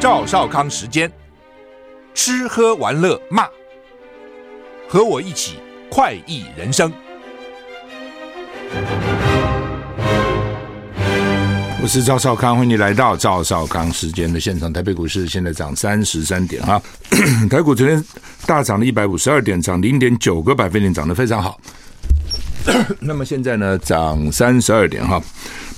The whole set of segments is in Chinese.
赵少康时间，吃喝玩乐骂，和我一起快意人生。我是赵少康，欢迎你来到赵少康时间的现场。台北股市现在涨三十三点哈，台股昨天大涨了一百五十二点，涨零点九个百分点，涨得非常好。那么现在呢，涨三十二点哈。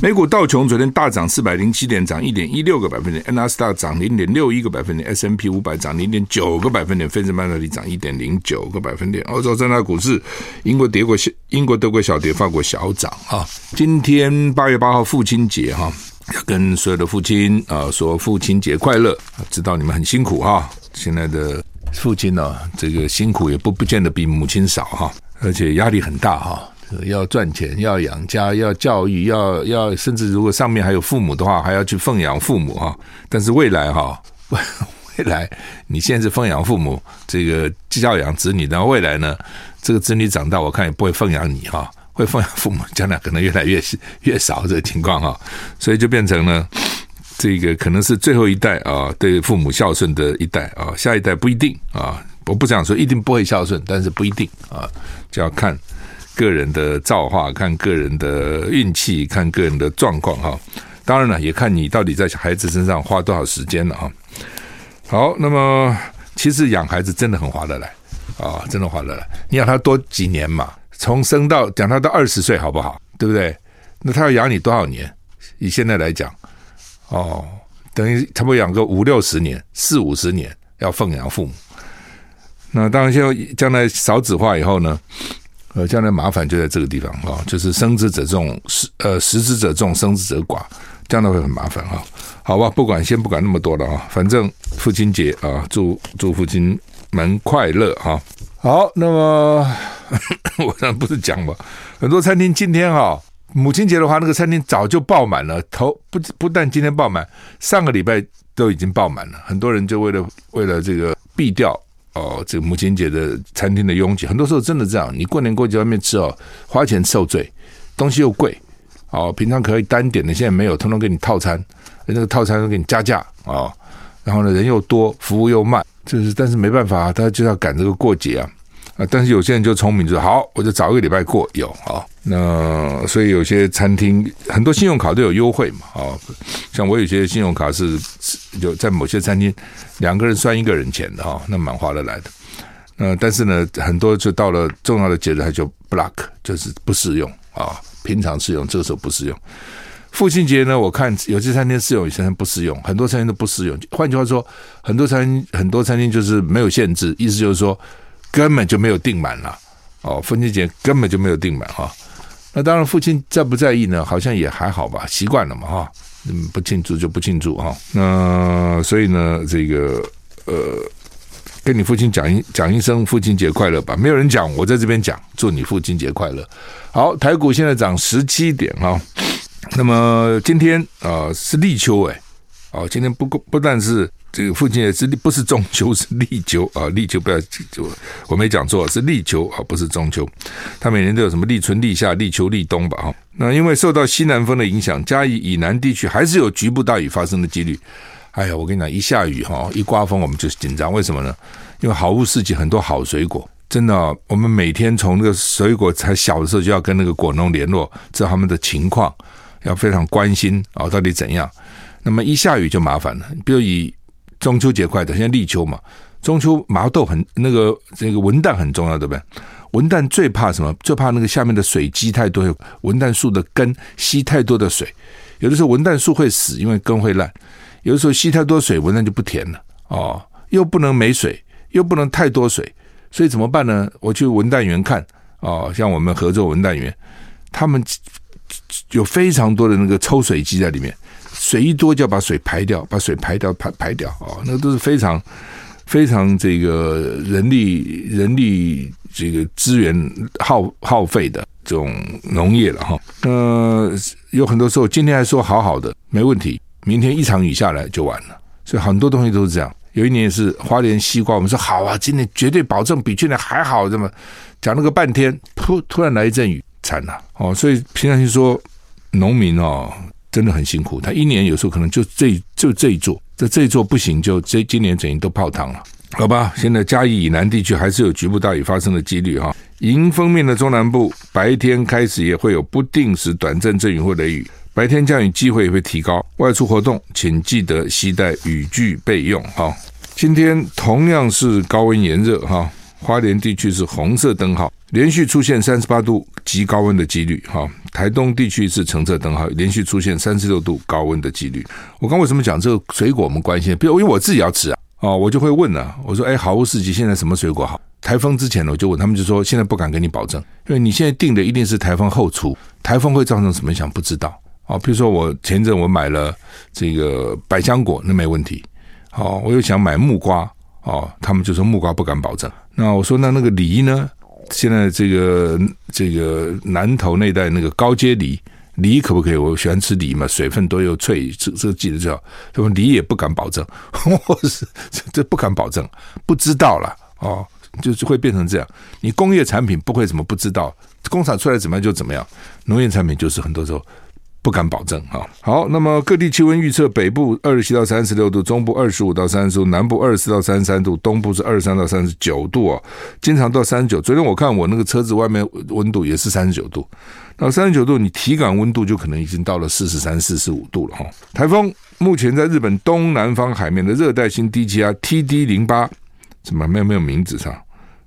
美股道琼昨天大涨四百零七点，涨一点一六个百分点；纳斯达克涨零点六一个百分点；S&P 五百涨零点九个百分点；费城半导体涨一点零九个百分点。欧洲三大股市，英国跌过小，英国德国小跌，法国小涨啊。今天八月八号父亲节哈，要跟所有的父亲啊说父亲节快乐。知道你们很辛苦哈，现在的父亲呢，这个辛苦也不不见得比母亲少哈，而且压力很大哈。要赚钱，要养家，要教育，要要，甚至如果上面还有父母的话，还要去奉养父母哈。但是未来哈，未来你现在是奉养父母，这个教养子女，然后未来呢，这个子女长大，我看也不会奉养你哈，会奉养父母，将来可能越来越越少这个情况哈，所以就变成了这个可能是最后一代啊，对父母孝顺的一代啊，下一代不一定啊，我不想说一定不会孝顺，但是不一定啊，就要看。个人的造化，看个人的运气，看个人的状况哈。当然了，也看你到底在孩子身上花多少时间了哈。好，那么其实养孩子真的很划得来啊，真的划得来。你养他多几年嘛，从生到养他到二十岁，好不好？对不对？那他要养你多少年？以现在来讲，哦，等于差不多养个五六十年，四五十年要奉养父母。那当然，现在将来少子化以后呢？呃，将来麻烦就在这个地方哈，就是生之者众，食呃食之者众，生之者寡，将来会很麻烦哈。好吧，不管先不管那么多了啊，反正父亲节啊，祝祝父亲们快乐哈。好，那么 我刚不是讲嘛，很多餐厅今天哈，母亲节的话，那个餐厅早就爆满了，头不不但今天爆满，上个礼拜都已经爆满了，很多人就为了为了这个避掉。哦，这个母亲节的餐厅的拥挤，很多时候真的这样。你过年过节外面吃哦，花钱受罪，东西又贵。哦，平常可以单点的，现在没有，通通给你套餐，那个套餐都给你加价哦。然后呢，人又多，服务又慢，就是但是没办法，他就要赶这个过节啊。啊，但是有些人就聪明，就说好，我就早一个礼拜过有啊。那所以有些餐厅很多信用卡都有优惠嘛，啊，像我有些信用卡是有在某些餐厅两个人算一个人钱的哈，那蛮划得来的。那但是呢，很多就到了重要的节日，它就 block，就是不适用啊。平常适用，这个时候不适用。父亲节呢，我看有些餐厅适用，有些餐厅不适用，很多餐厅都不适用。换句话说，很多餐厅很多餐厅就是没有限制，意思就是说。根本就没有订满了哦，父亲节根本就没有订满哈。那当然，父亲在不在意呢？好像也还好吧，习惯了嘛哈。嗯，不庆祝就不庆祝哈。那所以呢，这个呃，跟你父亲讲一讲一声父亲节快乐吧。没有人讲，我在这边讲，祝你父亲节快乐。好，台股现在涨十七点哈。那么今天啊、是立秋哎，哦，今天不不但是。这个父亲节是不是中秋？是立秋啊！立秋不要就我没讲错，是立秋啊，不是中秋。他每年都有什么立春、立夏、立秋、立冬吧？哈，那因为受到西南风的影响，嘉义以南地区还是有局部大雨发生的几率。哎呀，我跟你讲，一下雨哈，一刮风我们就紧张。为什么呢？因为好物市集很多好水果，真的，我们每天从那个水果才小的时候就要跟那个果农联络，知道他们的情况，要非常关心啊，到底怎样？那么一下雨就麻烦了，比如以中秋节快的，现在立秋嘛。中秋麻豆很那个这个文旦很重要，对不对？文旦最怕什么？最怕那个下面的水积太多，文旦树的根吸太多的水。有的时候文旦树会死，因为根会烂。有的时候吸太多水，文旦就不甜了哦。又不能没水，又不能太多水，所以怎么办呢？我去文旦园看哦，像我们合作文旦园，他们有非常多的那个抽水机在里面。水一多就要把水排掉，把水排掉，排排掉啊、哦！那都是非常非常这个人力人力这个资源耗耗费的这种农业了哈。呃，有很多时候今天还说好好的没问题，明天一场雨下来就完了。所以很多东西都是这样。有一年是花莲西瓜，我们说好啊，今年绝对保证比去年还好，这么讲了个半天，突突然来一阵雨，惨了哦。所以平常心说农民哦。真的很辛苦。他一年有时候可能就这就这一座，这这一座不行，就这今年整年都泡汤了。好吧，现在嘉义以南地区还是有局部大雨发生的几率哈。迎风面的中南部白天开始也会有不定时短暂阵雨或雷雨，白天降雨机会也会提高。外出活动请记得携带雨具备用哈。今天同样是高温炎热哈，花莲地区是红色灯号，连续出现三十八度极高温的几率哈。台东地区是橙色灯号，连续出现三十六度高温的几率。我刚为什么讲这个水果我们关心？比如因为我自己要吃啊。哦，我就会问了，我说，哎，好物市集现在什么水果好？台风之前呢，我就问他们，就说现在不敢给你保证，因为你现在定的一定是台风后出，台风会造成什么影响不知道。哦，比如说我前阵我买了这个百香果，那没问题。哦，我又想买木瓜，哦，他们就说木瓜不敢保证。那我说那那个梨呢？现在这个这个南头那带那个高阶梨。梨可不可以？我喜欢吃梨嘛，水分多又脆，这这记得就好。什么梨也不敢保证，我是这不敢保证，不知道了哦，就是会变成这样。你工业产品不会怎么不知道，工厂出来怎么样就怎么样。农业产品就是很多时候。不敢保证哈。好，那么各地气温预测：北部二十七到三十六度，中部二十五到三十度，南部二十四到三十三度，东部是二十三到三十九度哦，经常到三十九。昨天我看我那个车子外面温度也是三十九度，到三十九度，你体感温度就可能已经到了四十三、四十五度了哈。台风目前在日本东南方海面的热带性低气压 TD 零八，怎么没有没有名字上？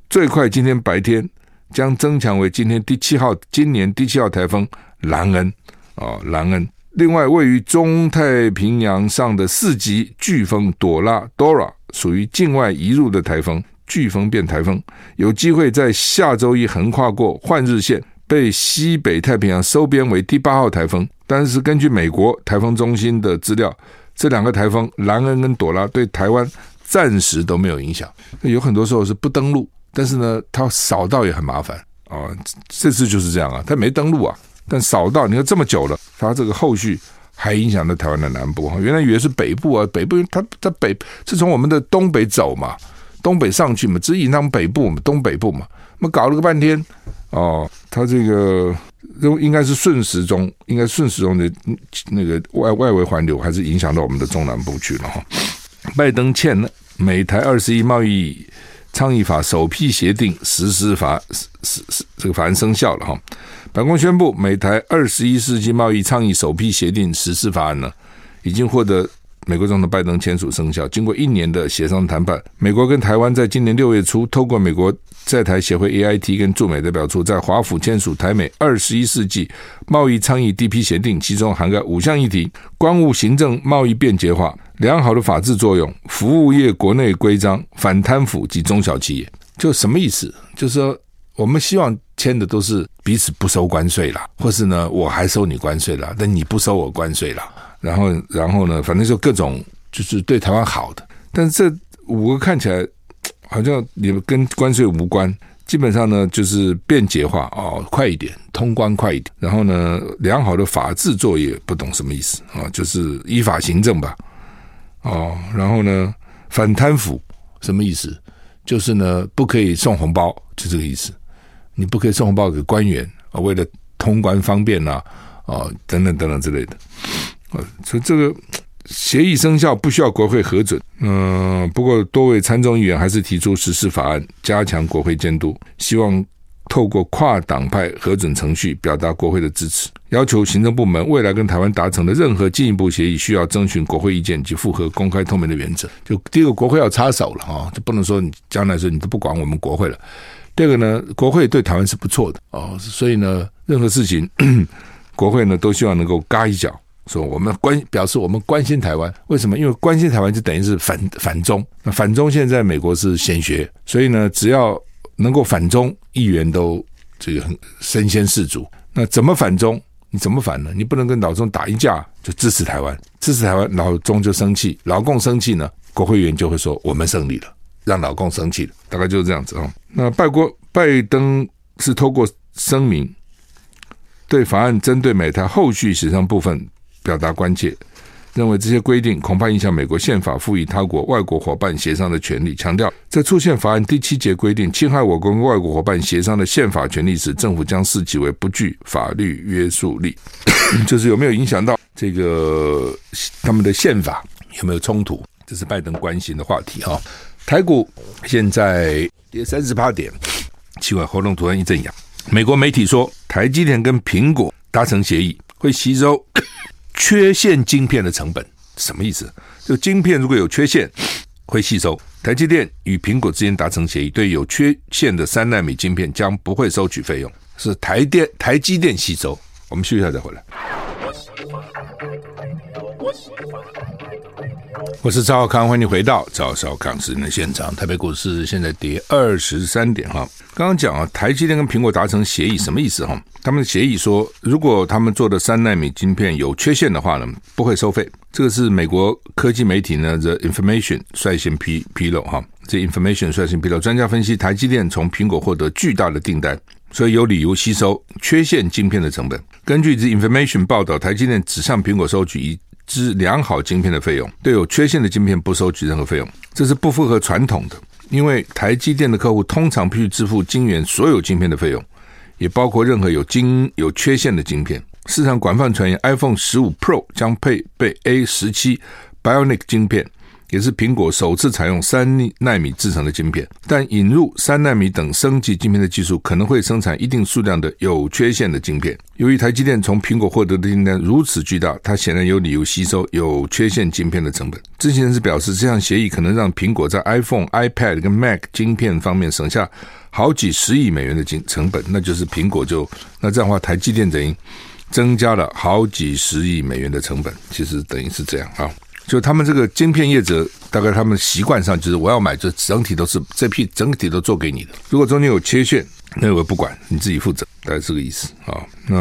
最快今天白天将增强为今天第七号，今年第七号台风兰恩。哦，兰恩。另外，位于中太平洋上的四级飓风朵拉 （Dora） 属于境外移入的台风，飓风变台风，有机会在下周一横跨过换日线，被西北太平洋收编为第八号台风。但是，根据美国台风中心的资料，这两个台风兰恩跟朵拉对台湾暂时都没有影响。有很多时候是不登陆，但是呢，它扫到也很麻烦啊。这次就是这样啊，它没登陆啊。但扫到你看这么久了，它这个后续还影响到台湾的南部哈。原来以为是北部啊，北部它在北是从我们的东北走嘛，东北上去嘛，指引他们北部嘛，东北部嘛。那么搞了个半天哦，它这个应应该是顺时钟，应该顺时钟的那个外外围环流，还是影响到我们的中南部去了哈。拜登欠了美台二十一贸易倡议法首批协定实施法，实实这个法案生效了哈。白宫宣布，美台二十一世纪贸易倡议首批协定实施法案呢，已经获得美国总统拜登签署生效。经过一年的协商谈判，美国跟台湾在今年六月初，透过美国在台协会 AIT 跟驻美代表处，在华府签署台美二十一世纪贸易倡议 DP 协定，其中涵盖五项议题：关务行政贸易便捷化、良好的法治作用、服务业国内规章、反贪腐及中小企业。就什么意思？就是说。我们希望签的都是彼此不收关税啦，或是呢，我还收你关税啦，但你不收我关税啦。然后，然后呢，反正就各种就是对台湾好的。但是这五个看起来好像也跟关税无关，基本上呢就是便捷化哦，快一点，通关快一点。然后呢，良好的法制作业不懂什么意思啊，就是依法行政吧。哦，然后呢，反贪腐什么意思？就是呢，不可以送红包，就这个意思。你不可以送红包给官员啊，为了通关方便呐，啊，等等等等之类的，啊，所以这个协议生效不需要国会核准。嗯，不过多位参众议员还是提出实施法案，加强国会监督，希望透过跨党派核准程序表达国会的支持，要求行政部门未来跟台湾达成的任何进一步协议，需要征询国会意见及符合公开透明的原则。就第一个，国会要插手了啊，就不能说你将来说你都不管我们国会了。第二个呢，国会对台湾是不错的哦，所以呢，任何事情，国会呢都希望能够嘎一脚，说我们关表示我们关心台湾。为什么？因为关心台湾就等于是反反中。那反中现在美国是显学，所以呢，只要能够反中，议员都这个很身先士卒。那怎么反中？你怎么反呢？你不能跟老中打一架就支持台湾，支持台湾，老中就生气，老共生气呢，国会议员就会说我们胜利了。让老共生气，大概就是这样子啊。那拜国拜登是透过声明对法案针对美台后续协商部分表达关切，认为这些规定恐怕影响美国宪法赋予他国外国伙伴协商的权利，强调在出现法案第七节规定侵害我国跟外国伙伴协商的宪法权利时，政府将视其为不具法律约束力。就是有没有影响到这个他们的宪法有没有冲突？这是拜登关心的话题哈。台股现在跌三十八点，奇怪，喉咙突然一阵痒。美国媒体说，台积电跟苹果达成协议，会吸收缺陷晶片的成本，什么意思？就晶片如果有缺陷，会吸收。台积电与苹果之间达成协议，对有缺陷的三纳米晶片将不会收取费用，是台电台积电吸收。我们休息一下再回来。我是赵少康，欢迎你回到赵少康时间的现场。台北股市现在跌二十三点哈。刚刚讲啊，台积电跟苹果达成协议，什么意思哈？他们的协议说，如果他们做的三奈米晶片有缺陷的话呢，不会收费。这个是美国科技媒体呢，The Information 率先披披露哈。这 Information 率先披露，专家分析，台积电从苹果获得巨大的订单，所以有理由吸收缺陷晶片的成本。根据这 Information 报道，台积电只向苹果收取一支良好晶片的费用，对有缺陷的晶片不收取任何费用，这是不符合传统的。因为台积电的客户通常必须支付晶圆所有晶片的费用，也包括任何有晶有缺陷的晶片。市场广泛传言，iPhone 十五 Pro 将配备 A 十七 Bionic 晶片。也是苹果首次采用三纳米制成的晶片，但引入三纳米等升级晶片的技术可能会生产一定数量的有缺陷的晶片。由于台积电从苹果获得的订单如此巨大，它显然有理由吸收有缺陷晶片的成本。知情人士表示，这项协议可能让苹果在 iPhone、iPad 跟 Mac 晶片方面省下好几十亿美元的晶成本，那就是苹果就那这样的话，台积电等于增加了好几十亿美元的成本，其实等于是这样啊。就他们这个晶片业者，大概他们习惯上就是我要买，就整体都是这批整体都做给你的。如果中间有缺陷，那我不管，你自己负责，大概这个意思啊。那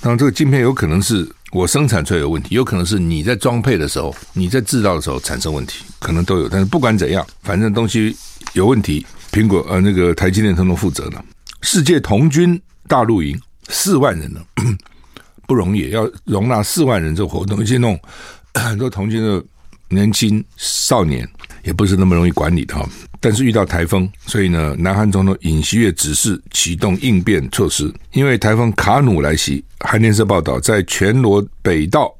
当然，这个晶片有可能是我生产出来有问题，有可能是你在装配的时候、你在制造的时候产生问题，可能都有。但是不管怎样，反正东西有问题，苹果呃那个台积电统统负责的。世界童军大陆营四万人呢，不容易，要容纳四万人这个活动，而且弄。很多童军的年轻少年也不是那么容易管理的哈，但是遇到台风，所以呢，南韩总统尹锡悦指示启动应变措施，因为台风卡努来袭。韩联社报道，在全罗北道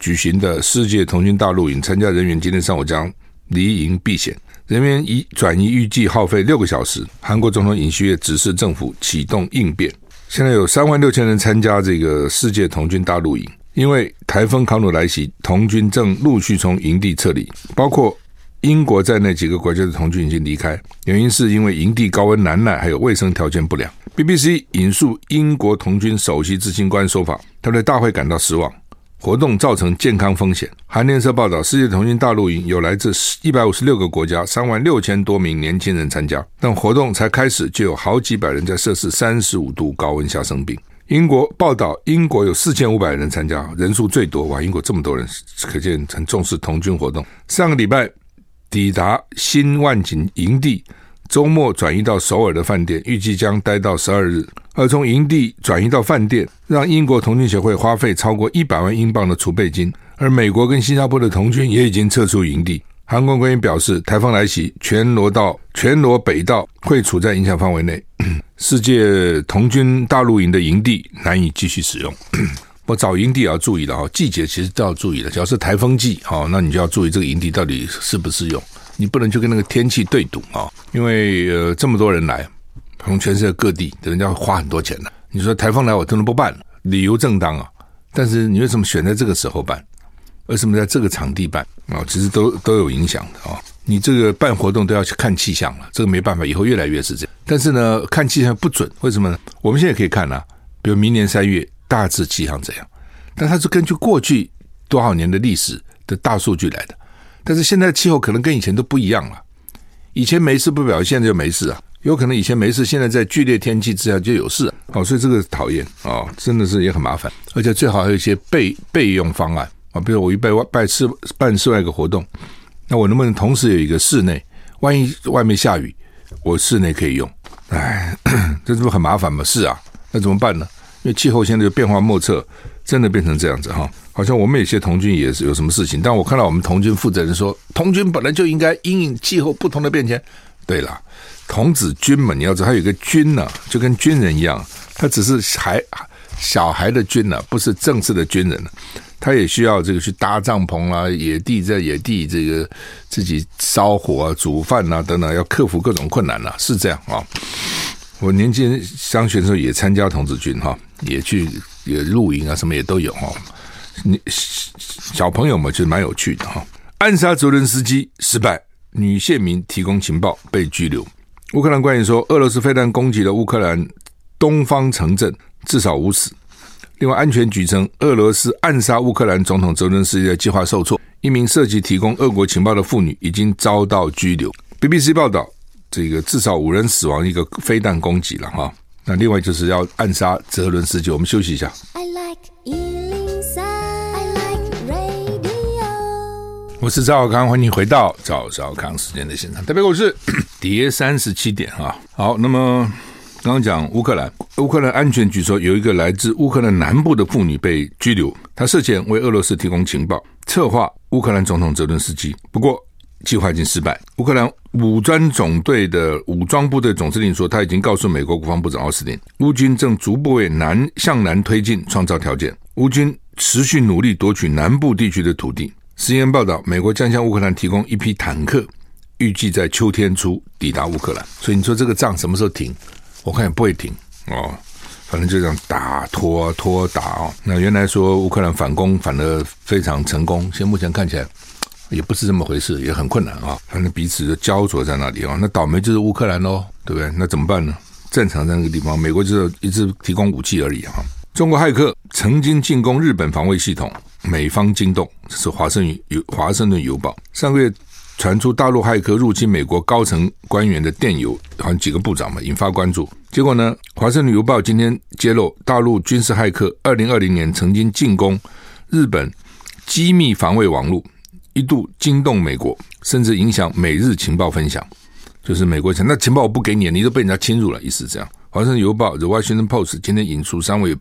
举行的世界童军大陆营，参加人员今天上午将离营避险，人员移转移预计耗费六个小时。韩国总统尹锡悦指示政府启动应变，现在有三万六千人参加这个世界童军大陆营。因为台风卡努来袭，童军正陆续从营地撤离，包括英国在内几个国家的童军已经离开。原因是因为营地高温难耐，还有卫生条件不良。BBC 引述英国童军首席执行官说法，他对大会感到失望，活动造成健康风险。韩联社报道，世界童军大陆营有来自一百五十六个国家三万六千多名年轻人参加，但活动才开始就有好几百人在摄氏三十五度高温下生病。英国报道，英国有四千五百人参加，人数最多。哇，英国这么多人，可见很重视童军活动。上个礼拜抵达新万景营地，周末转移到首尔的饭店，预计将待到十二日。而从营地转移到饭店，让英国童军协会花费超过一百万英镑的储备金。而美国跟新加坡的童军也已经撤出营地。韩国官员表示，台风来袭，全罗道、全罗北道会处在影响范围内。世界童军大陆营的营地难以继续使用。我找营地也要注意了哈，季节其实都要注意的。只要是台风季，好，那你就要注意这个营地到底适不适用。你不能就跟那个天气对赌啊，因为呃这么多人来，从全世界各地，人家会花很多钱的。你说台风来，我真的不办，理由正当啊。但是你为什么选在这个时候办？为什么在这个场地办啊？其实都都有影响的啊。你这个办活动都要去看气象了，这个没办法，以后越来越是这样。但是呢，看气象不准，为什么呢？我们现在可以看啊，比如明年三月大致气象怎样，但它是根据过去多少年的历史的大数据来的。但是现在气候可能跟以前都不一样了，以前没事不表现就没事啊，有可能以前没事，现在在剧烈天气之下就有事啊。哦，所以这个讨厌啊，真的是也很麻烦，而且最好还有一些备备用方案啊，比如我预备外办室办室外一个活动。那我能不能同时有一个室内？万一外面下雨，我室内可以用。哎，这是不是很麻烦吗？是啊，那怎么办呢？因为气候现在就变化莫测，真的变成这样子哈。好像我们有些童军也是有什么事情，但我看到我们童军负责人说，童军本来就应该因应气候不同的变迁。对了，童子军嘛，你要知道，他有一个军呢、就跟军人一样，他只是孩小孩的军呢、不是正式的军人。他也需要这个去搭帐篷啦、啊，野地在野地这个自己烧火啊、煮饭啊等等，要克服各种困难呐、是这样啊。我年轻人上学的时候也参加童子军哈，也去也露营啊，什么也都有哈。你小朋友们就蛮有趣的哈。暗杀泽伦斯基失败，女县民提供情报被拘留。乌克兰官员说，俄罗斯飞弹攻击了乌克兰东方城镇，至少五死。另外，安全局称，俄罗斯暗杀乌克兰总统泽伦斯基的计划受挫。一名涉及提供俄国情报的妇女已经遭到拘留。BBC 报道。这个至少五人死亡，一个飞弹攻击了哈。那另外就是要暗杀泽伦斯基。我们休息一下。I like 103, like radio 我是赵少康，欢迎回到赵少康时间的现场。特别股市跌三十七点啊。好，那么刚刚讲乌克兰，乌克兰安全局说有一个来自乌克兰南部的妇女被拘留，她涉嫌为俄罗斯提供情报，策划乌克兰总统泽伦斯基。不过。计划已经失败。乌克兰武装总队的武装部队总司令说，他已经告诉美国国防部长奥斯汀，乌军正逐步为南向南推进创造条件。乌军持续努力夺取南部地区的土地。CNN 报道，美国将向乌克兰提供一批坦克，预计在秋天初抵达乌克兰。所以你说这个仗什么时候停？我看也不会停哦，反正就这样打拖拖打哦。那原来说乌克兰反攻反而非常成功，现在目前看起来。也不是这么回事，也很困难啊。反正彼此就焦灼在那里啊。那倒霉就是乌克兰喽，对不对？那怎么办呢？战场在那个地方，美国就是一直提供武器而已啊。中国骇客曾经进攻日本防卫系统，美方惊动。这是华盛顿邮华盛顿邮报上个月传出大陆骇客入侵美国高层官员的电邮，好像几个部长嘛，引发关注。结果呢，华盛顿邮报今天揭露，大陆军事骇客二零二零年曾经进攻日本机密防卫网络。一度惊动美国，甚至影响美日情报分享。就是美国想，那情报我不给你，你都被人家侵入了，意思是这样。华盛顿邮报 The Washington Post 今天引述三位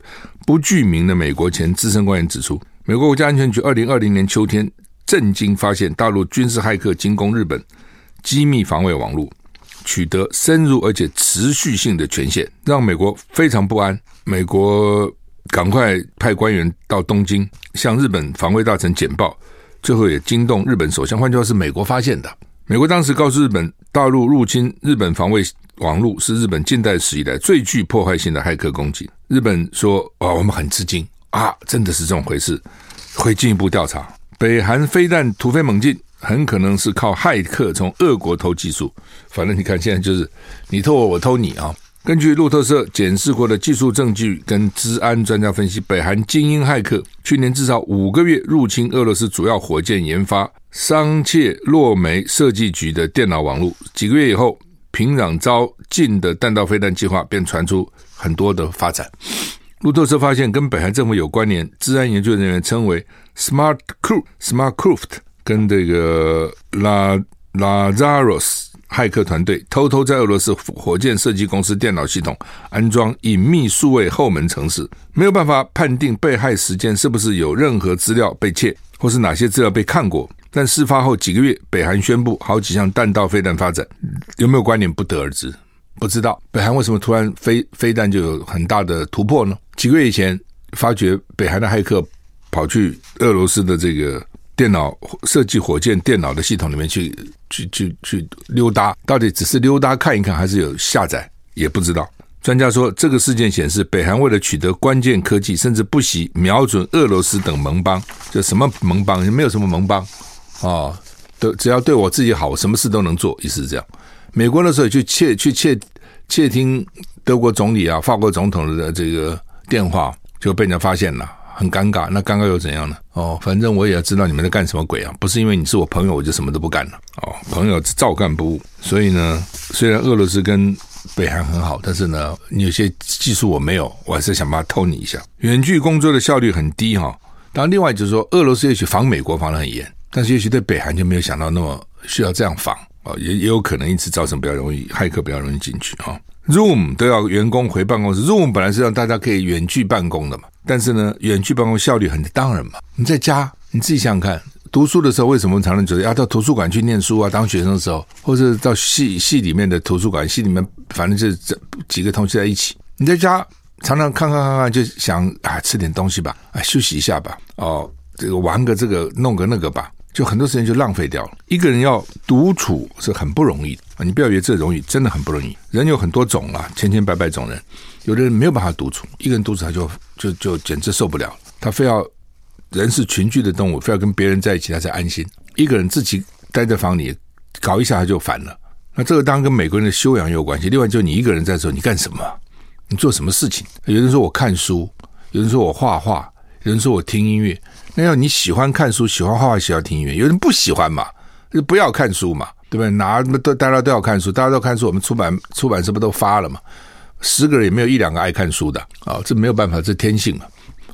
不具名的美国前资深官员指出，美国国家安全局二零二零年秋天震惊发现，大陆军事骇客进攻日本机密防卫网络，取得深入而且持续性的权限，让美国非常不安。美国赶快派官员到东京向日本防卫大臣简报。最后也惊动日本首相，换句话是美国发现的。美国当时告诉日本，大陆入侵日本防卫网络是日本近代史以来最具破坏性的骇客攻击。日本说：“哦，我们很吃惊啊，真的是这种回事，会进一步调查。”北韩飞弹突飞猛进，很可能是靠骇客从俄国偷技术。反正你看，现在就是你偷我，我偷你啊。根据路透社检视过的技术证据跟治安专家分析，北韩精英骇客去年至少五个月入侵俄罗斯主要火箭研发桑切洛梅设计局的电脑网络。几个月以后，平壤招进的弹道飞弹计划便传出很多的发展。路透社发现，跟北韩政府有关联，治安研究人员称为 Smart Crew Smart Craft 跟这个拉拉扎罗斯。骇客团队偷偷在俄罗斯火箭设计公司电脑系统安装隐秘数位后门程式，没有办法判定被害时间是不是有任何资料被窃，或是哪些资料被看过。但事发后几个月，北韩宣布好几项弹道飞弹发展，有没有关联不得而知，不知道。北韩为什么突然飞飞弹就有很大的突破呢？几个月以前，发觉北韩的骇客跑去俄罗斯的这个。电脑设计火箭电脑的系统里面去去去去溜达，到底只是溜达看一看，还是有下载，也不知道。专家说，这个事件显示，北韩为了取得关键科技，甚至不惜瞄准俄罗斯等盟邦。就什么盟邦？没有什么盟邦啊，都只要对我自己好，我什么事都能做，意思是这样。美国那时候去窃去窃窃听德国总理啊、法国总统的这个电话，就被人家发现了。很尴尬，那尴尬又怎样呢？哦，反正我也要知道你们在干什么鬼啊！不是因为你是我朋友，我就什么都不干了。哦，朋友照干不误。所以呢，虽然俄罗斯跟北韩很好，但是呢，你有些技术我没有，我还是想办法偷你一下。远距工作的效率很低哈。当然，另外就是说，俄罗斯也许防美国防得很严，但是也许对北韩就没有想到那么需要这样防啊，也也有可能因此造成比较容易骇客比较容易进去啊。Zoom 都要员工回办公室，Zoom 本来是让大家可以远距办公的嘛。但是呢，远距办公效率很当然嘛。你在家，你自己想想看，读书的时候为什么常常觉得要到图书馆去念书啊？当学生的时候，或者到系系里面的图书馆，系里面反正就是这几个同学在一起。你在家常常看看看看，就想啊，吃点东西吧，啊，休息一下吧。哦，这个玩个这个弄个那个吧，就很多时间就浪费掉了。一个人要独处是很不容易的！你不要以为这容易，真的很不容易。人有很多种啊，千千百百种人，有的人没有办法独处，一个人独处他就就就简直受不了，他非要人是群居的动物，非要跟别人在一起他才安心。一个人自己待在房里搞一下他就烦了。那这个当然跟每个人的修养有关系。另外，就你一个人在的时候，你干什么？你做什么事情？有人说我看书，有人说我画画，有人说我听音乐。那要你喜欢看书、喜欢画画、喜欢听音乐，有人不喜欢嘛？就不要看书嘛，对不对？哪都大家都要看书，大家都看书，我们出版出版社不都发了嘛？十个人也没有一两个爱看书的啊、这没有办法，这天性嘛。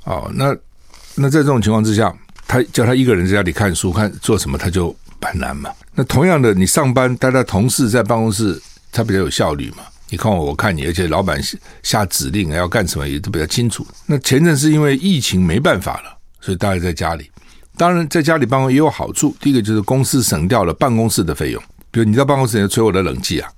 哦，那那在这种情况之下，他叫他一个人在家里看书，看做什么，他就很难嘛。那同样的，你上班，大家同事在办公室，他比较有效率嘛。你看我，我看你，而且老板下指令要干什么也都比较清楚。那前阵是因为疫情没办法了。所以大家在家里，当然在家里办公也有好处。第一个就是公司省掉了办公室的费用，比如你在办公室你吹我的冷气啊，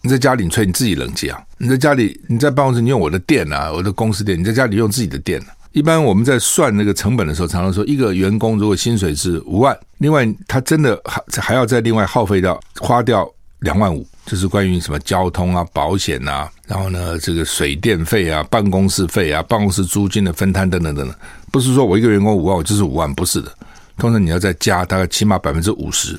你在家里你吹你自己冷气啊，你在家里你在办公室你用我的电啊，我的公司电，你在家里用自己的电啊。一般我们在算那个成本的时候，常常说一个员工如果薪水是五万，另外他真的还还要再另外耗费掉花掉两万五。就是关于什么交通啊、保险啊，然后呢，这个水电费啊、办公室费啊、办公室租金的分摊等等等等，不是说我一个员工五万，我就是五万，不是的。通常你要再加大概起码百分之五十，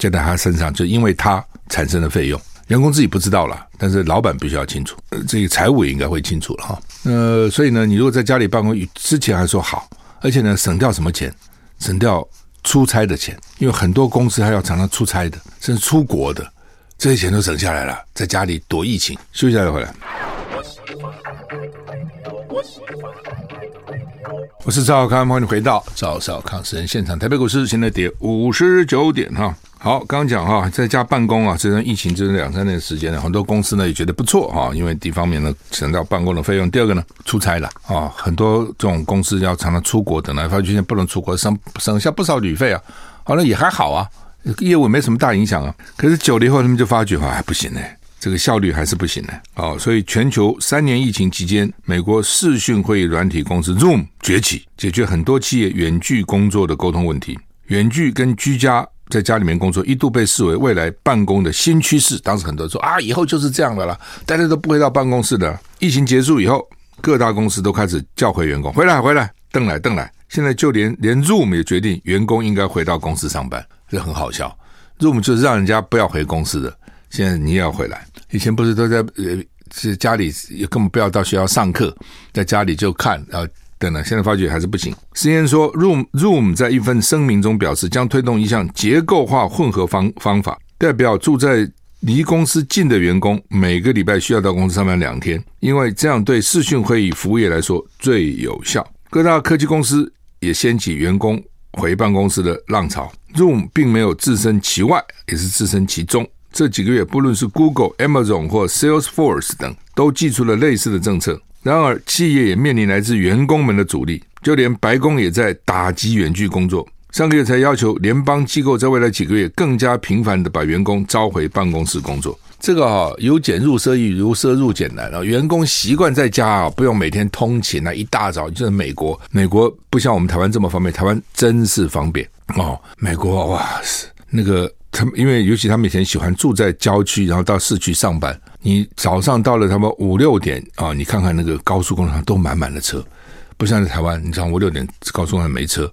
加在他身上，就因为他产生的费用，员工自己不知道了，但是老板必须要清楚，这个财务也应该会清楚了哈。呃，所以呢，你如果在家里办公，之前还说好，而且呢，省掉什么钱？省掉出差的钱，因为很多公司还要常常出差的，甚至出国的。这些钱都省下来了，在家里躲疫情，休息一下再回来。我喜欢我是赵少康，欢迎回到赵少康私人现场。台北股市现在跌五十九点哈。好，刚刚讲哈，在家办公啊，这段疫情这两三年时间呢，很多公司呢也觉得不错哈，因为第一方面呢省掉办公的费用，第二个呢出差了啊，很多这种公司要常常出国等来，发现不能出国，省省下不少旅费啊，好了也还好啊。业务没什么大影响啊，可是久了以后，他们就发觉啊，不行呢，这个效率还是不行呢。哦，所以全球三年疫情期间，美国视讯会议软体公司 Zoom 崛起，解决很多企业远距工作的沟通问题。远距跟居家在家里面工作一度被视为未来办公的新趋势。当时很多人说啊，以后就是这样的了，大家都不会到办公室的。疫情结束以后，各大公司都开始叫回员工回来，回来，邓来，邓来。现在就连连 Zoom 也决定员工应该回到公司上班。这很好笑，Zoom 就是让人家不要回公司的。现在你也要回来，以前不是都在呃，是家里也根本不要到学校上课，在家里就看，然后等等。现在发觉还是不行。CNN 说，Room Room 在一份声明中表示，将推动一项结构化混合方方法，代表住在离公司近的员工每个礼拜需要到公司上班两天，因为这样对视讯会议服务业来说最有效。各大科技公司也掀起员工。回办公室的浪潮 Room 并没有置身其外，也是置身其中。这几个月，不论是 Google、Amazon 或 Salesforce 等，都寄出了类似的政策。然而，企业也面临来自员工们的阻力，就连白宫也在打击远距工作。上个月才要求联邦机构在未来几个月更加频繁地把员工召回办公室工作。这个啊，由俭入奢易，由奢入俭难啊。员工习惯在家啊，不用每天通勤啊，一大早就是美国。美国不像我们台湾这么方便，台湾真是方便哦。美国哇塞，那个他们因为尤其他们以前喜欢住在郊区，然后到市区上班。你早上到了他们五六点啊，你看看那个高速公路上都满满的车，不像在台湾，你早上五六点高速公路上没车，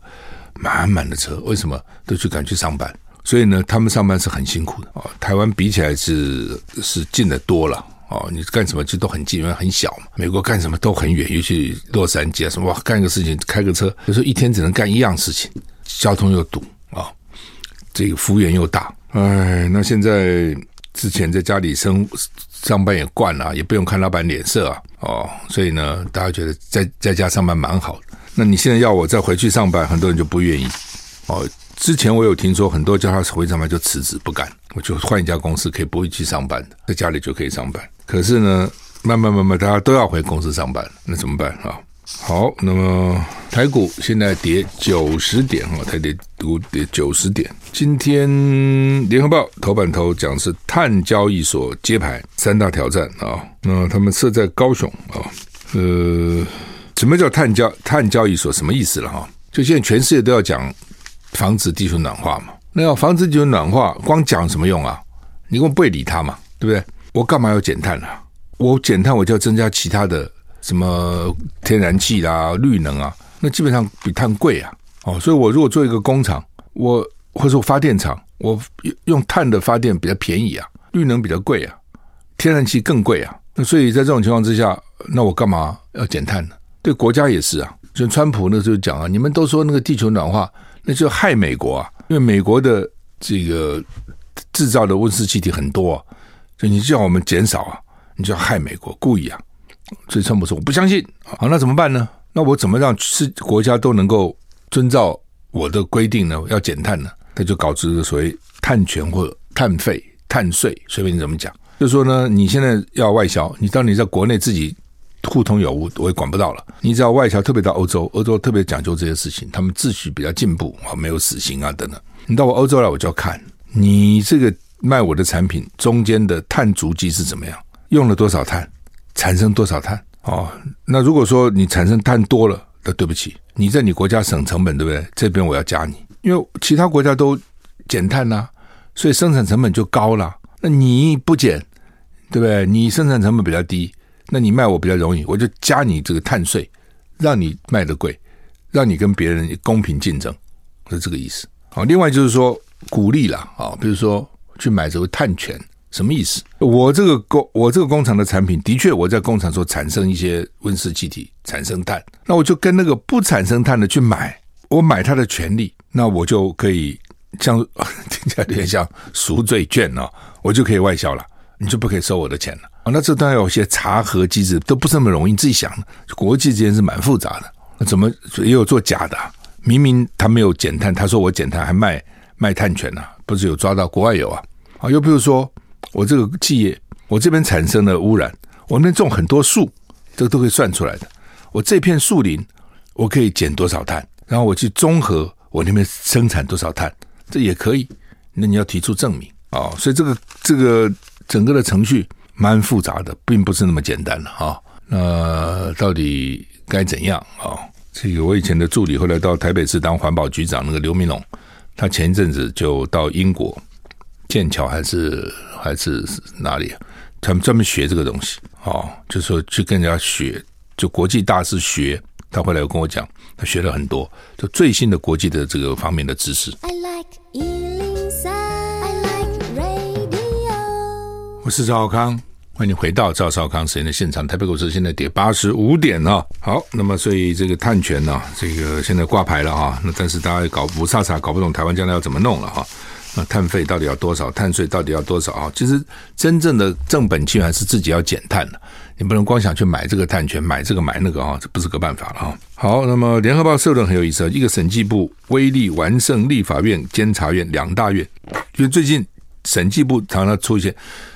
满满的车，为什么都去赶去上班？所以呢，他们上班是很辛苦的啊。台湾比起来是是近的多了哦。你干什么其实都很近，因为很小嘛。美国干什么都很远，尤其洛杉矶啊什么，哇，干个事情开个车，有时候一天只能干一样事情，交通又堵啊，这个幅员又大。哎，那现在之前在家里生上班也惯了，也不用看老板脸色啊。哦，所以呢，大家觉得在在家上班蛮好的。那你现在要我再回去上班，很多人就不愿意哦。之前我有听说很多叫他回去上班就辞职不干，我就换一家公司可以不会去上班的，在家里就可以上班。可是呢，慢慢慢慢大家都要回公司上班，那怎么办啊？好，那么台股现在跌九十点哈，台跌股跌九十点。今天联合报头版头讲是碳交易所揭牌三大挑战啊，那他们设在高雄啊，呃，什么叫碳交碳交易所？什么意思了哈？就现在全世界都要讲防止地球暖化嘛。那要防止地球暖化，光讲什么用啊？你根本不会理它嘛，对不对？我干嘛要减碳啊？我减碳，我就要增加其他的什么天然气啦、绿能啊，那基本上比碳贵啊。哦，所以我如果做一个工厂，我或者我发电厂，我用碳的发电比较便宜啊，绿能比较贵啊，天然气更贵啊。那所以在这种情况之下，那我干嘛要减碳呢？对国家也是啊。就川普那时候讲啊，你们都说那个地球暖化，那就害美国啊，因为美国的这个制造的温室气体很多啊，所以你叫我们减少啊，你就要害美国，故意啊。所以川普说我不相信。好，那怎么办呢？那我怎么让是国家都能够遵照我的规定呢？要减碳呢？他就搞这个所谓碳权或碳费、碳税，随便你怎么讲。就是说呢，你现在要外销，你当你在国内自己。互通有无，我也管不到了。你只要外销，特别到欧洲，欧洲特别讲究这些事情，他们秩序比较进步啊，没有死刑啊等等。你到我欧洲来，我就要看你这个卖我的产品中间的碳足迹是怎么样，用了多少碳，产生多少碳哦。那如果说你产生碳多了，那对不起，你在你国家省成本，对不对？这边我要加你，因为其他国家都减碳呐、所以生产成本就高了。那你不减，对不对？你生产成本比较低。那你卖我比较容易，我就加你这个碳税，让你卖得贵，让你跟别人公平竞争，是这个意思。好，另外就是说鼓励了啊，比如说去买这个碳权，什么意思？我这个工我这个工厂的产品的确我在工厂所产生一些温室气体，产生碳，那我就跟那个不产生碳的去买，我买它的权利，那我就可以像 听起来有点像赎罪券哦，我就可以外销了，你就不可以收我的钱了。啊，那这当然有些查核机制，都不是那么容易。你自己想，国际之间是蛮复杂的。那怎么也有做假的？明明他没有减碳，他说我减碳还卖卖碳权呢、不是有抓到？国外有啊。啊，又比如说我这个企业，我这边产生了污染，我那边种很多树，这个都可以算出来的。我这片树林，我可以减多少碳？然后我去综合我那边生产多少碳，这也可以。那你要提出证明啊。所以这个这个整个的程序。蛮复杂的，并不是那么简单的哈。那到底该怎样啊？这个我以前的助理后来到台北市当环保局长，那个刘明龙，他前一阵子就到英国剑桥还是还是哪里，他们专门学这个东西哦，就说去跟人家学，就国际大师学。他回来有跟我讲，他学了很多，就最新的国际的这个方面的知识。I like 我是赵少康。欢迎回到赵少康时间的现场。台北股市现在跌八十五点啊。好，那么所以这个碳权呢，这个现在挂牌了哈。那但是大家搞不差差，搞不懂台湾将来要怎么弄了哈。那碳费到底要多少？碳税到底要多少啊？其实真正的正本清源是自己要减碳的，你不能光想去买这个碳权，买这个买那个啊，这不是个办法了啊。好，那么联合报社论很有意思，一个审计部威力完胜立法院、监察院两大院，因为最近。审计部常常出现，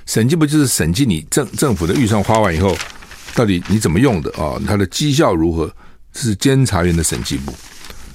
审计部就是审计你政政府的预算花完以后，到底你怎么用的啊？它的绩效如何？是监察院的审计部，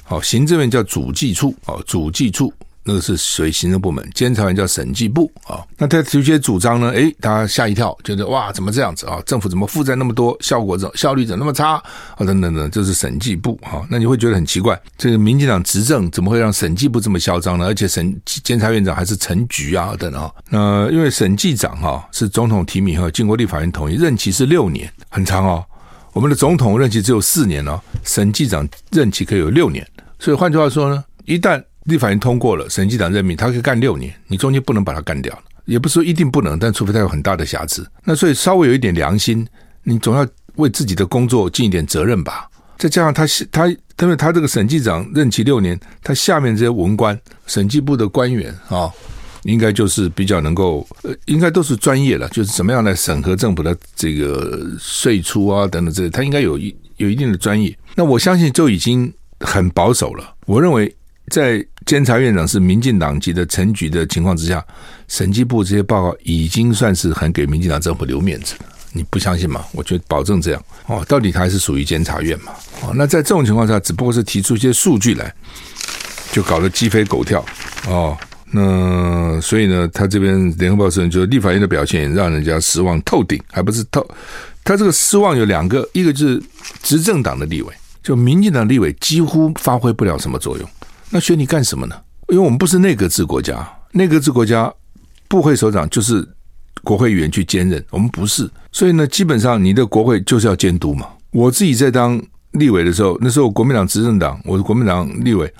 好，行政院叫主计处，啊，主计处。那个是属于行政部门，监察院叫审计部啊。那他提出一些主张呢？诶，大家吓一跳，觉得哇，怎么这样子啊？政府怎么负债那么多，效果怎效率怎么那么差啊？等等等，这是审计部哈。那你会觉得很奇怪，这个民进党执政怎么会让审计部这么嚣张呢？而且审监察院长还是陈菊啊等等啊。那因为审计长哈是总统提名和经过立法院同意，任期是六年，很长哦。我们的总统任期只有四年哦，审计长任期可以有六年。所以换句话说呢，一旦立法院通过了，审计长任命，他可以干六年，你中间不能把他干掉，也不是说一定不能，但除非他有很大的瑕疵。那所以稍微有一点良心，你总要为自己的工作尽一点责任吧。再加上他他，因为他这个审计长任期六年，他下面这些文官、审计部的官员啊，应该就是比较能够，呃，应该都是专业了，就是怎么样来审核政府的这个税出啊等等这些，他应该有一有一定的专业。那我相信就已经很保守了，我认为。在监察院长是民进党籍的陈菊的情况之下，审计部这些报告已经算是很给民进党政府留面子了。你不相信吗？我觉保证这样哦。到底他还是属于监察院嘛？哦，那在这种情况下，只不过是提出一些数据来，就搞得鸡飞狗跳哦。那所以呢，他这边联合报社就立法院的表现让人家失望透顶，还不是透。他这个失望有两个，一个就是执政党的立委。就民进党立委几乎发挥不了什么作用。那选你干什么呢？因为我们不是内阁制国家，内阁制国家部会首长就是国会议员去兼任，我们不是，所以呢，基本上你的国会就是要监督嘛。我自己在当立委的时候，那时候国民党执政党，我是国民党立委，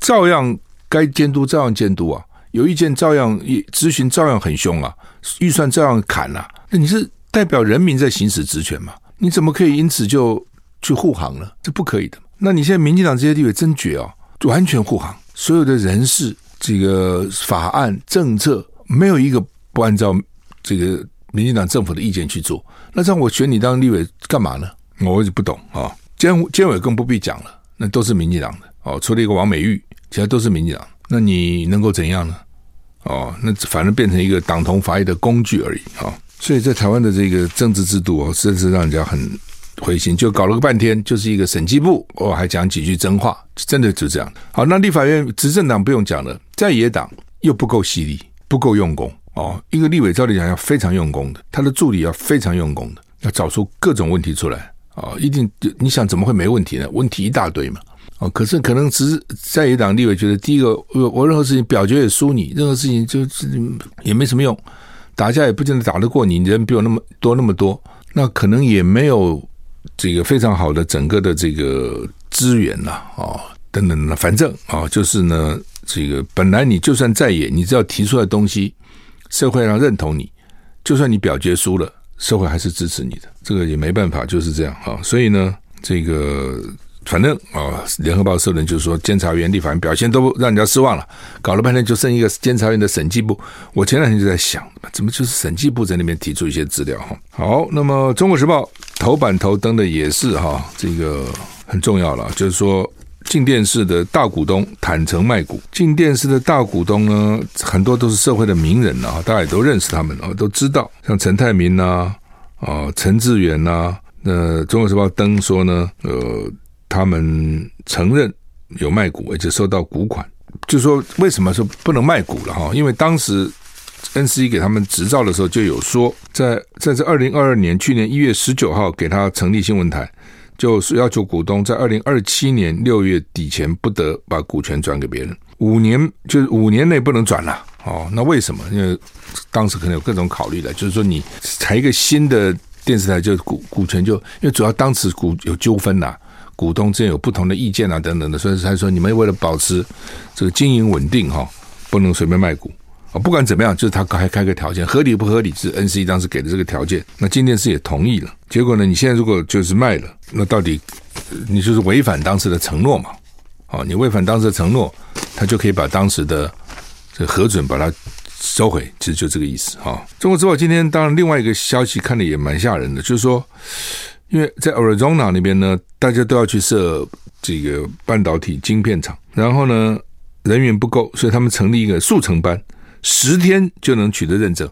照样该监督照样监督啊，有意见照样咨询，照样很凶啊，预算照样砍啊。那你是代表人民在行使职权嘛？你怎么可以因此就去护航呢？这不可以的。那你现在民进党这些立委真绝哦。完全护航，所有的人事、这个法案、政策，没有一个不按照这个民进党政府的意见去做。那这样我选你当立委干嘛呢？我也不懂啊。监监委更不必讲了，那都是民进党的哦，除了一个王美玉，其他都是民进党。那你能够怎样呢？哦，那反正变成一个党同伐异的工具而已啊。所以在台湾的这个政治制度哦，真是让人家很。回心就搞了个半天，就是一个审计部，我、哦、还讲几句真话，真的就这样。好，那立法院执政党不用讲了，在野党又不够犀利，不够用功哦。一个立委照理讲要非常用功的，他的助理要非常用功的，要找出各种问题出来、哦，一定你想怎么会没问题呢？问题一大堆嘛。哦，可是可能只在野党立委觉得，第一个我我任何事情表决也输你，任何事情就是也没什么用，打架也不见得打得过，你人比我那么多那么多，那可能也没有。这个非常好的整个的这个资源呐，啊，等等的，反正啊，就是呢，这个本来你就算在野，你只要提出来的东西，社会上认同你，就算你表决输了，社会还是支持你的，这个也没办法，就是这样啊。所以呢，这个。反正啊，联合报社论就是说，监察院、立法院表现都让人家失望了，搞了半天就剩一个监察院的审计部。我前两天就在想，怎么就是审计部在那边提出一些资料哈？好，那么《中国时报》头版头登的也是哈，这个很重要了，就是说，进电视的大股东坦诚卖股。进电视的大股东呢，很多都是社会的名人啊，大家也都认识他们啊，都知道，像陈泰明呐，啊，陈志远呐，那《中国时报》登说呢，呃。他们承认有卖股，而且收到股款。就是说，为什么说不能卖股了哈？因为当时 N C 给他们执照的时候就有说，在在这二零二二年去年一月十九号给他成立新闻台，就是要求股东在二零二七年六月底前不得把股权转给别人，五年就是五年内不能转了哦。那为什么？因为当时可能有各种考虑的，就是说你才一个新的电视台，就股股权就因为主要当时股有纠纷呐。股东之间有不同的意见啊，等等的，所以他说你们为了保持这个经营稳定哈，不能随便卖股啊。不管怎么样，就是他还开个条件，合理不合理是 N C 当时给的这个条件。那镜电视也同意了。结果呢，你现在如果就是卖了，那到底你就是违反当时的承诺嘛？啊，你违反当时的承诺，他就可以把当时的这个核准把它收回，其实就这个意思哈。中国时报今天当然另外一个消息看的也蛮吓人的，就是说。因为在 Arizona 那边呢，大家都要去设这个半导体晶片厂，然后呢，人员不够，所以他们成立一个速成班，十天就能取得认证，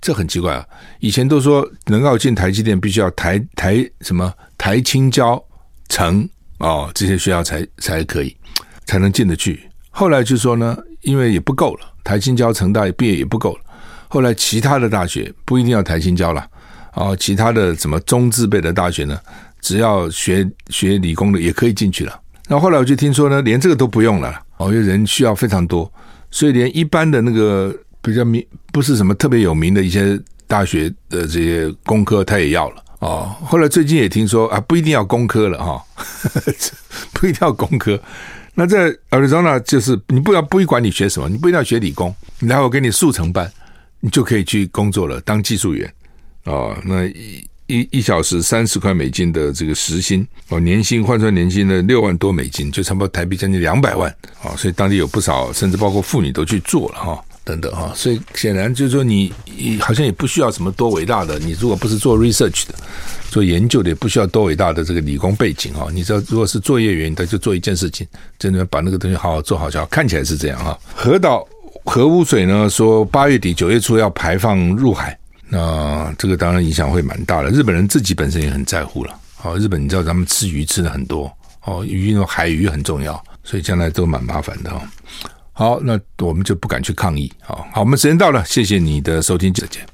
这很奇怪啊！以前都说能够进台积电，必须要台台什么台清交成哦，这些学校才才可以才能进得去。后来就说呢，因为也不够了，台清交成大毕业也不够了，后来其他的大学不一定要台清交了。啊，其他的什么中字辈的大学呢？只要学学理工的也可以进去了。然后来我就听说呢，连这个都不用了。哦，因为人需要非常多，所以连一般的那个比较名不是什么特别有名的一些大学的这些工科，他也要了。哦，后来最近也听说啊，不一定要工科了哈，不一定要工科。那在 Arizona 就是你不要不管你学什么，你不一定要学理工，然后我给你速成班，你就可以去工作了，当技术员。哦，那一一一小时三十块美金的这个时薪，哦，年薪换算年薪呢六万多美金，就差不多台币将近两百万，啊、哦，所以当地有不少，甚至包括妇女都去做了哈、等等哈，所以显然就是说你，好像也不需要什么多伟大的，你如果不是做 research 的，做研究的，也不需要多伟大的这个理工背景哈，你知道，如果是作业员，他就做一件事情，真的把那个东西好好做好就好，看起来是这样哈。核岛核污水呢，说八月底九月初要排放入海。那这个当然影响会蛮大的，日本人自己本身也很在乎了。好，日本你知道咱们吃鱼吃的很多，哦，鱼那种海鱼很重要，所以将来都蛮麻烦的。哦好，那我们就不敢去抗议。好，好，我们时间到了，谢谢你的收听，再见。